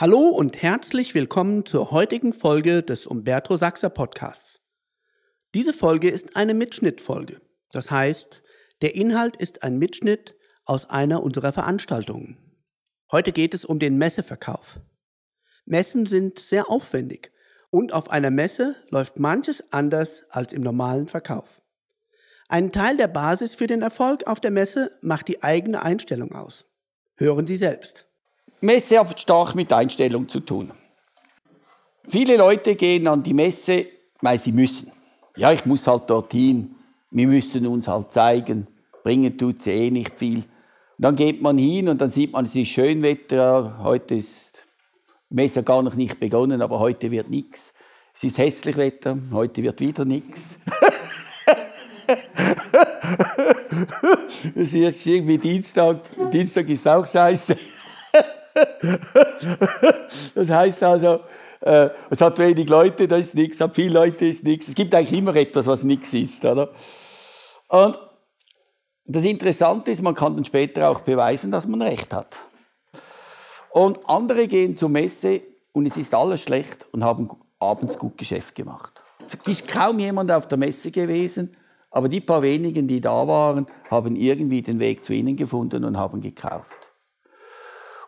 Hallo und herzlich willkommen zur heutigen Folge des Umberto Sachser Podcasts. Diese Folge ist eine Mitschnittfolge. Das heißt, der Inhalt ist ein Mitschnitt aus einer unserer Veranstaltungen. Heute geht es um den Messeverkauf. Messen sind sehr aufwendig und auf einer Messe läuft manches anders als im normalen Verkauf. Ein Teil der Basis für den Erfolg auf der Messe macht die eigene Einstellung aus. Hören Sie selbst. Messe hat stark mit Einstellung zu tun. Viele Leute gehen an die Messe, weil sie müssen. Ja, ich muss halt dorthin, wir müssen uns halt zeigen, bringen tut sie eh nicht viel. Und dann geht man hin und dann sieht man, es ist Schönwetter, heute ist die Messe gar noch nicht begonnen, aber heute wird nichts. Es ist hässlich Wetter, heute wird wieder nichts. Es ist irgendwie Dienstag, Dienstag ist auch scheiße. das heißt also, äh, es hat wenig Leute, da ist nichts, es hat viele Leute, ist nichts. Es gibt eigentlich immer etwas, was nichts ist. Oder? Und das Interessante ist, man kann dann später auch beweisen, dass man recht hat. Und andere gehen zur Messe und es ist alles schlecht und haben abends gut Geschäft gemacht. Es ist kaum jemand auf der Messe gewesen, aber die paar wenigen, die da waren, haben irgendwie den Weg zu ihnen gefunden und haben gekauft.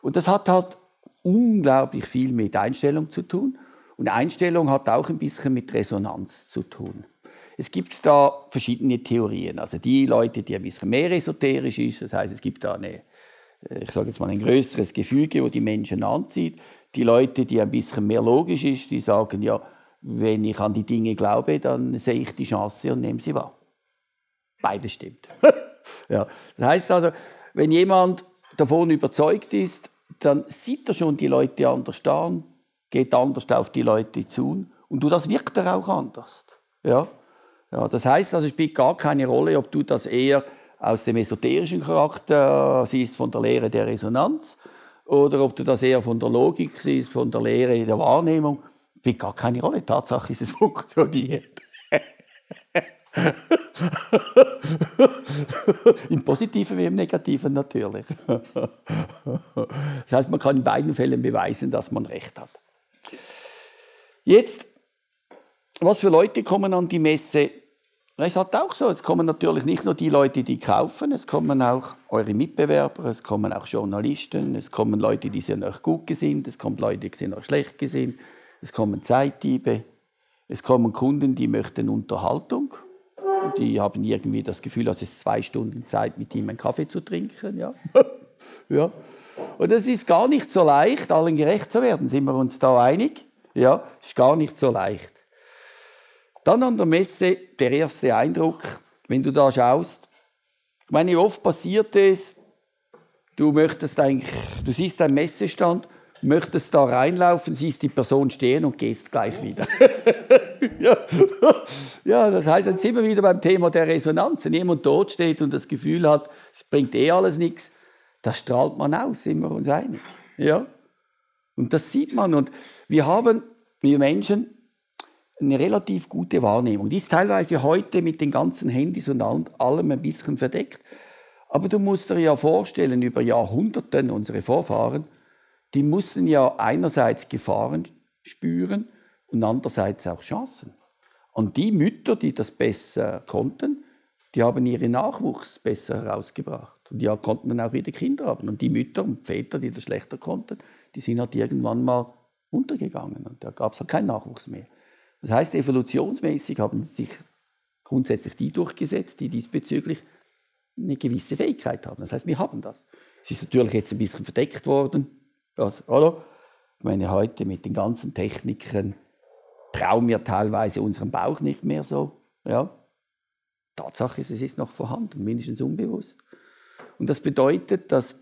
Und das hat halt unglaublich viel mit Einstellung zu tun. Und Einstellung hat auch ein bisschen mit Resonanz zu tun. Es gibt da verschiedene Theorien. Also die Leute, die ein bisschen mehr esoterisch ist, das heißt, es gibt da eine, äh, ich sage jetzt mal ein größeres Gefüge, wo die Menschen anzieht. Die Leute, die ein bisschen mehr logisch ist, die sagen ja, wenn ich an die Dinge glaube, dann sehe ich die Chance und nehme sie wahr. Beides stimmt. ja. Das heißt also, wenn jemand davon überzeugt ist, dann sieht er schon die Leute anders an, geht anders auf die Leute zu und du, das wirkt er auch anders. Ja? Ja, das heißt, also, es spielt gar keine Rolle, ob du das eher aus dem esoterischen Charakter siehst, von der Lehre der Resonanz, oder ob du das eher von der Logik siehst, von der Lehre der Wahrnehmung. Spielt gar keine Rolle. Tatsache ist, es funktioniert. Im Positiven wie im Negativen natürlich. Das heißt, man kann in beiden Fällen beweisen, dass man recht hat. Jetzt, was für Leute kommen an die Messe? Es hat auch so, es kommen natürlich nicht nur die Leute, die kaufen, es kommen auch eure Mitbewerber, es kommen auch Journalisten, es kommen Leute, die sind euch gut gesinnt, es kommen Leute, die sind euch schlecht gesinnt, es kommen Zeitdiebe, es kommen Kunden, die möchten Unterhaltung die haben irgendwie das Gefühl, es ist zwei Stunden Zeit, mit ihm einen Kaffee zu trinken. Ja. ja. Und es ist gar nicht so leicht, allen gerecht zu werden. Sind wir uns da einig? Ja, ist gar nicht so leicht. Dann an der Messe der erste Eindruck, wenn du da schaust. Ich meine, oft passiert es, du möchtest eigentlich, du siehst einen Messestand möchtest da reinlaufen, siehst die Person stehen und gehst gleich wieder. ja. ja, das heißt, jetzt sind wir wieder beim Thema der Resonanz. Wenn jemand dort steht und das Gefühl hat, es bringt eh alles nichts, das strahlt man aus, sind wir uns einig. Ja? Und das sieht man. Und wir haben, wir Menschen, eine relativ gute Wahrnehmung. Die ist teilweise heute mit den ganzen Handys und allem ein bisschen verdeckt. Aber du musst dir ja vorstellen, über Jahrhunderte, unsere Vorfahren, die mussten ja einerseits Gefahren spüren und andererseits auch Chancen. Und die Mütter, die das besser konnten, die haben ihren Nachwuchs besser herausgebracht. Und die konnten dann auch wieder Kinder haben. Und die Mütter und Väter, die das schlechter konnten, die sind halt irgendwann mal untergegangen. Und da gab es halt keinen Nachwuchs mehr. Das heißt, evolutionsmäßig haben sich grundsätzlich die durchgesetzt, die diesbezüglich eine gewisse Fähigkeit haben. Das heißt, wir haben das. Es ist natürlich jetzt ein bisschen verdeckt worden das, oder? Ich meine, heute mit den ganzen Techniken trauen wir teilweise unseren Bauch nicht mehr so. Ja? Tatsache ist, es ist noch vorhanden, mindestens unbewusst. Und das bedeutet, dass,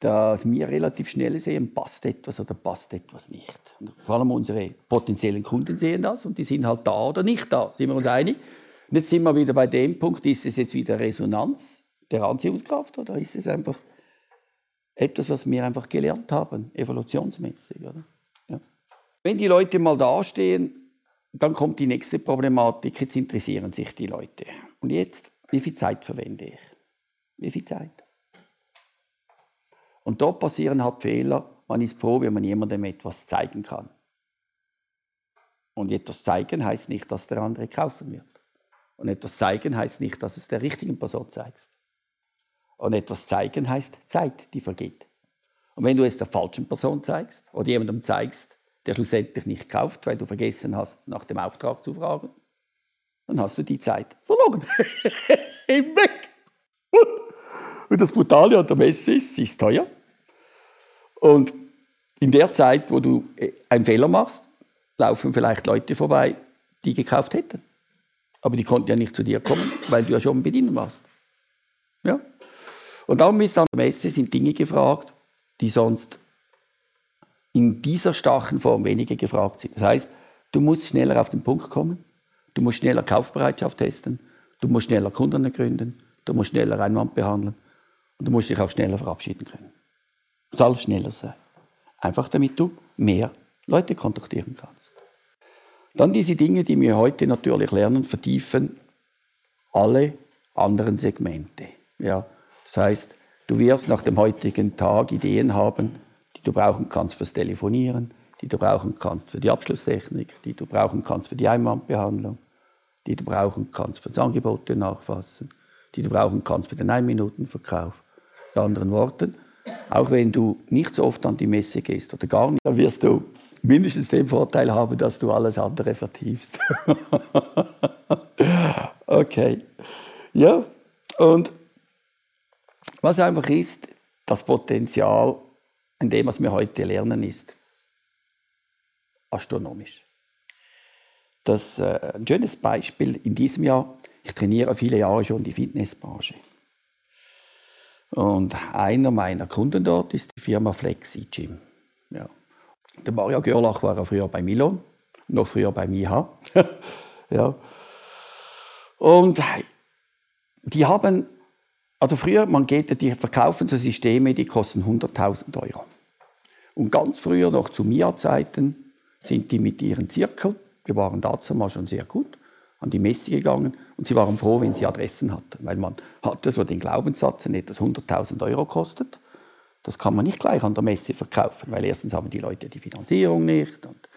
dass wir relativ schnell sehen, passt etwas oder passt etwas nicht. Und vor allem unsere potenziellen Kunden sehen das und die sind halt da oder nicht da, sind wir uns einig. Und jetzt sind wir wieder bei dem Punkt, ist es jetzt wieder Resonanz der Anziehungskraft oder ist es einfach etwas, was wir einfach gelernt haben, evolutionsmäßig. Oder? Ja. Wenn die Leute mal dastehen, dann kommt die nächste Problematik. Jetzt interessieren sich die Leute. Und jetzt, wie viel Zeit verwende ich? Wie viel Zeit? Und dort passieren halt Fehler, man ist froh, wenn man jemandem etwas zeigen kann. Und etwas zeigen heißt nicht, dass der andere kaufen wird. Und etwas zeigen heißt nicht, dass es der richtigen Person zeigst. Und etwas zeigen heißt Zeit, die vergeht. Und wenn du es der falschen Person zeigst oder jemandem zeigst, der schlussendlich nicht kauft, weil du vergessen hast, nach dem Auftrag zu fragen, dann hast du die Zeit verloren. Im Weg. Und das Brutale an der Messe ist, sie ist teuer. Und in der Zeit, wo du äh, einen Fehler machst, laufen vielleicht Leute vorbei, die gekauft hätten. Aber die konnten ja nicht zu dir kommen, weil du ja schon bedienen warst. Ja? Und darum ist an der Messe sind Dinge gefragt, die sonst in dieser starken Form weniger gefragt sind. Das heißt, du musst schneller auf den Punkt kommen, du musst schneller Kaufbereitschaft testen, du musst schneller Kunden gründen, du musst schneller Einwand behandeln und du musst dich auch schneller verabschieden können. Es soll schneller sein. Einfach damit du mehr Leute kontaktieren kannst. Dann diese Dinge, die wir heute natürlich lernen, vertiefen alle anderen Segmente. Ja, das heißt, du wirst nach dem heutigen Tag Ideen haben, die du brauchen kannst fürs Telefonieren, die du brauchen kannst für die Abschlusstechnik, die du brauchen kannst für die Einwandbehandlung, die du brauchen kannst für das Angebote nachfassen, die du brauchen kannst für den Ein-Minuten-Verkauf. Mit anderen Worten, auch wenn du nicht so oft an die Messe gehst oder gar nicht, dann wirst du mindestens den Vorteil haben, dass du alles andere vertiefst. okay. Ja, und was einfach ist, das Potenzial in dem, was wir heute lernen, ist astronomisch. Das äh, ein schönes Beispiel in diesem Jahr. Ich trainiere viele Jahre schon die Fitnessbranche. Und einer meiner Kunden dort ist die Firma Flexi Gym. Ja. Der Mario Görlach war früher bei Milon, noch früher bei MIHA. ja. Und die haben, also früher, man geht, die verkaufen so Systeme, die kosten 100.000 Euro. Und ganz früher, noch zu MIHA-Zeiten, sind die mit ihren Zirkeln, die waren dazu mal schon sehr gut, an die Messe gegangen und sie waren froh, wenn sie Adressen hatten, weil man hatte so den Glaubenssatz, wenn etwas 100.000 Euro kostet, das kann man nicht gleich an der Messe verkaufen, weil erstens haben die Leute die Finanzierung nicht und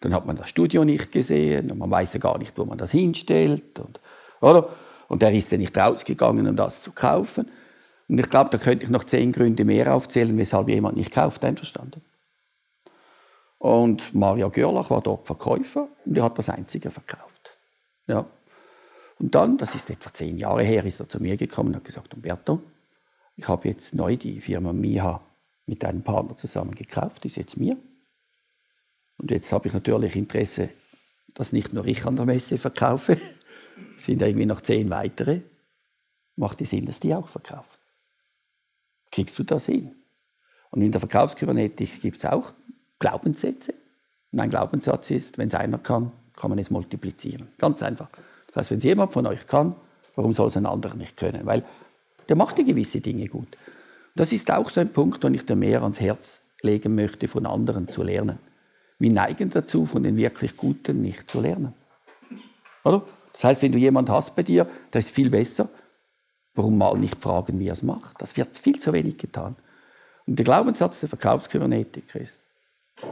dann hat man das Studio nicht gesehen und man weiß ja gar nicht, wo man das hinstellt. Und, oder? Und er ist ja nicht rausgegangen, um das zu kaufen. Und ich glaube, da könnte ich noch zehn Gründe mehr aufzählen, weshalb jemand nicht kauft, einverstanden. Und Maria Görlach war dort Verkäufer und er hat das Einzige verkauft. Ja. Und dann, das ist etwa zehn Jahre her, ist er zu mir gekommen und hat gesagt, Umberto, ich habe jetzt neu die Firma Miha mit einem Partner zusammen gekauft, ist jetzt mir. Und jetzt habe ich natürlich Interesse, dass nicht nur ich an der Messe verkaufe, sind irgendwie noch zehn weitere. Macht es Sinn, dass die auch verkaufen? Kriegst du das hin? Und in der Verkaufskybernetik gibt es auch Glaubenssätze. Und ein Glaubenssatz ist, wenn es einer kann, kann man es multiplizieren. Ganz einfach. Das heißt, wenn es jemand von euch kann, warum soll es ein anderer nicht können? Weil der macht ja gewisse Dinge gut. Das ist auch so ein Punkt, den ich dir mehr ans Herz legen möchte, von anderen zu lernen. Wir neigen dazu, von den wirklich Guten nicht zu lernen. Oder? Das heißt, wenn du jemanden hast bei dir, der ist viel besser, warum mal nicht fragen, wie er es macht? Das wird viel zu wenig getan. Und der Glaubenssatz der Verkaufskybernetik ist,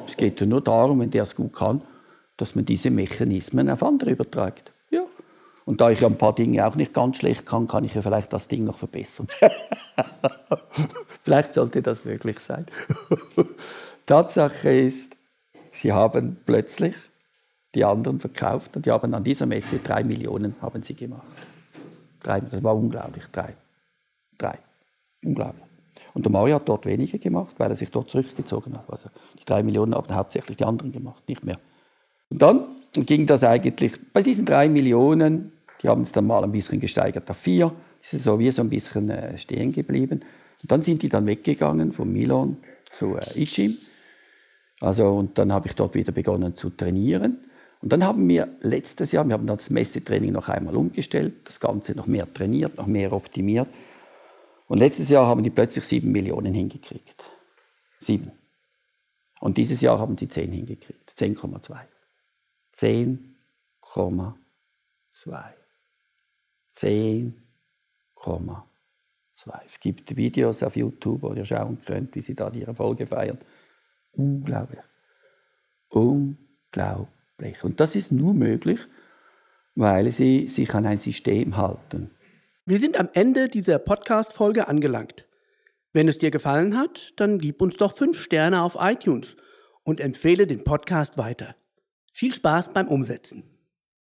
es geht ja nur darum, wenn der es gut kann, dass man diese Mechanismen auf andere überträgt. Und da ich ja ein paar Dinge auch nicht ganz schlecht kann, kann ich ja vielleicht das Ding noch verbessern. vielleicht sollte das möglich sein. Tatsache ist, sie haben plötzlich die anderen verkauft und die haben an dieser Messe drei Millionen haben sie gemacht. Drei, das war unglaublich, drei. Drei. Unglaublich. Und der Mario hat dort weniger gemacht, weil er sich dort zurückgezogen hat. Also die drei Millionen haben hauptsächlich die anderen gemacht, nicht mehr. Und dann ging das eigentlich, bei diesen drei Millionen, die haben es dann mal ein bisschen gesteigert auf vier, ist es so wie so ein bisschen äh, stehen geblieben. Und dann sind die dann weggegangen von Milan zu äh, Ichim. Also, und dann habe ich dort wieder begonnen zu trainieren. Und dann haben wir letztes Jahr, wir haben das Messetraining noch einmal umgestellt, das Ganze noch mehr trainiert, noch mehr optimiert. Und letztes Jahr haben die plötzlich sieben Millionen hingekriegt. Sieben. Und dieses Jahr haben sie zehn hingekriegt. 10,2. 10,2. 10,2. Es gibt Videos auf YouTube, wo ihr schauen könnt, wie sie da die Erfolge feiern. unglaublich. Unglaublich. Und das ist nur möglich, weil sie sich an ein System halten. Wir sind am Ende dieser Podcast-Folge angelangt. Wenn es dir gefallen hat, dann gib uns doch fünf Sterne auf iTunes und empfehle den Podcast weiter. Viel Spaß beim Umsetzen.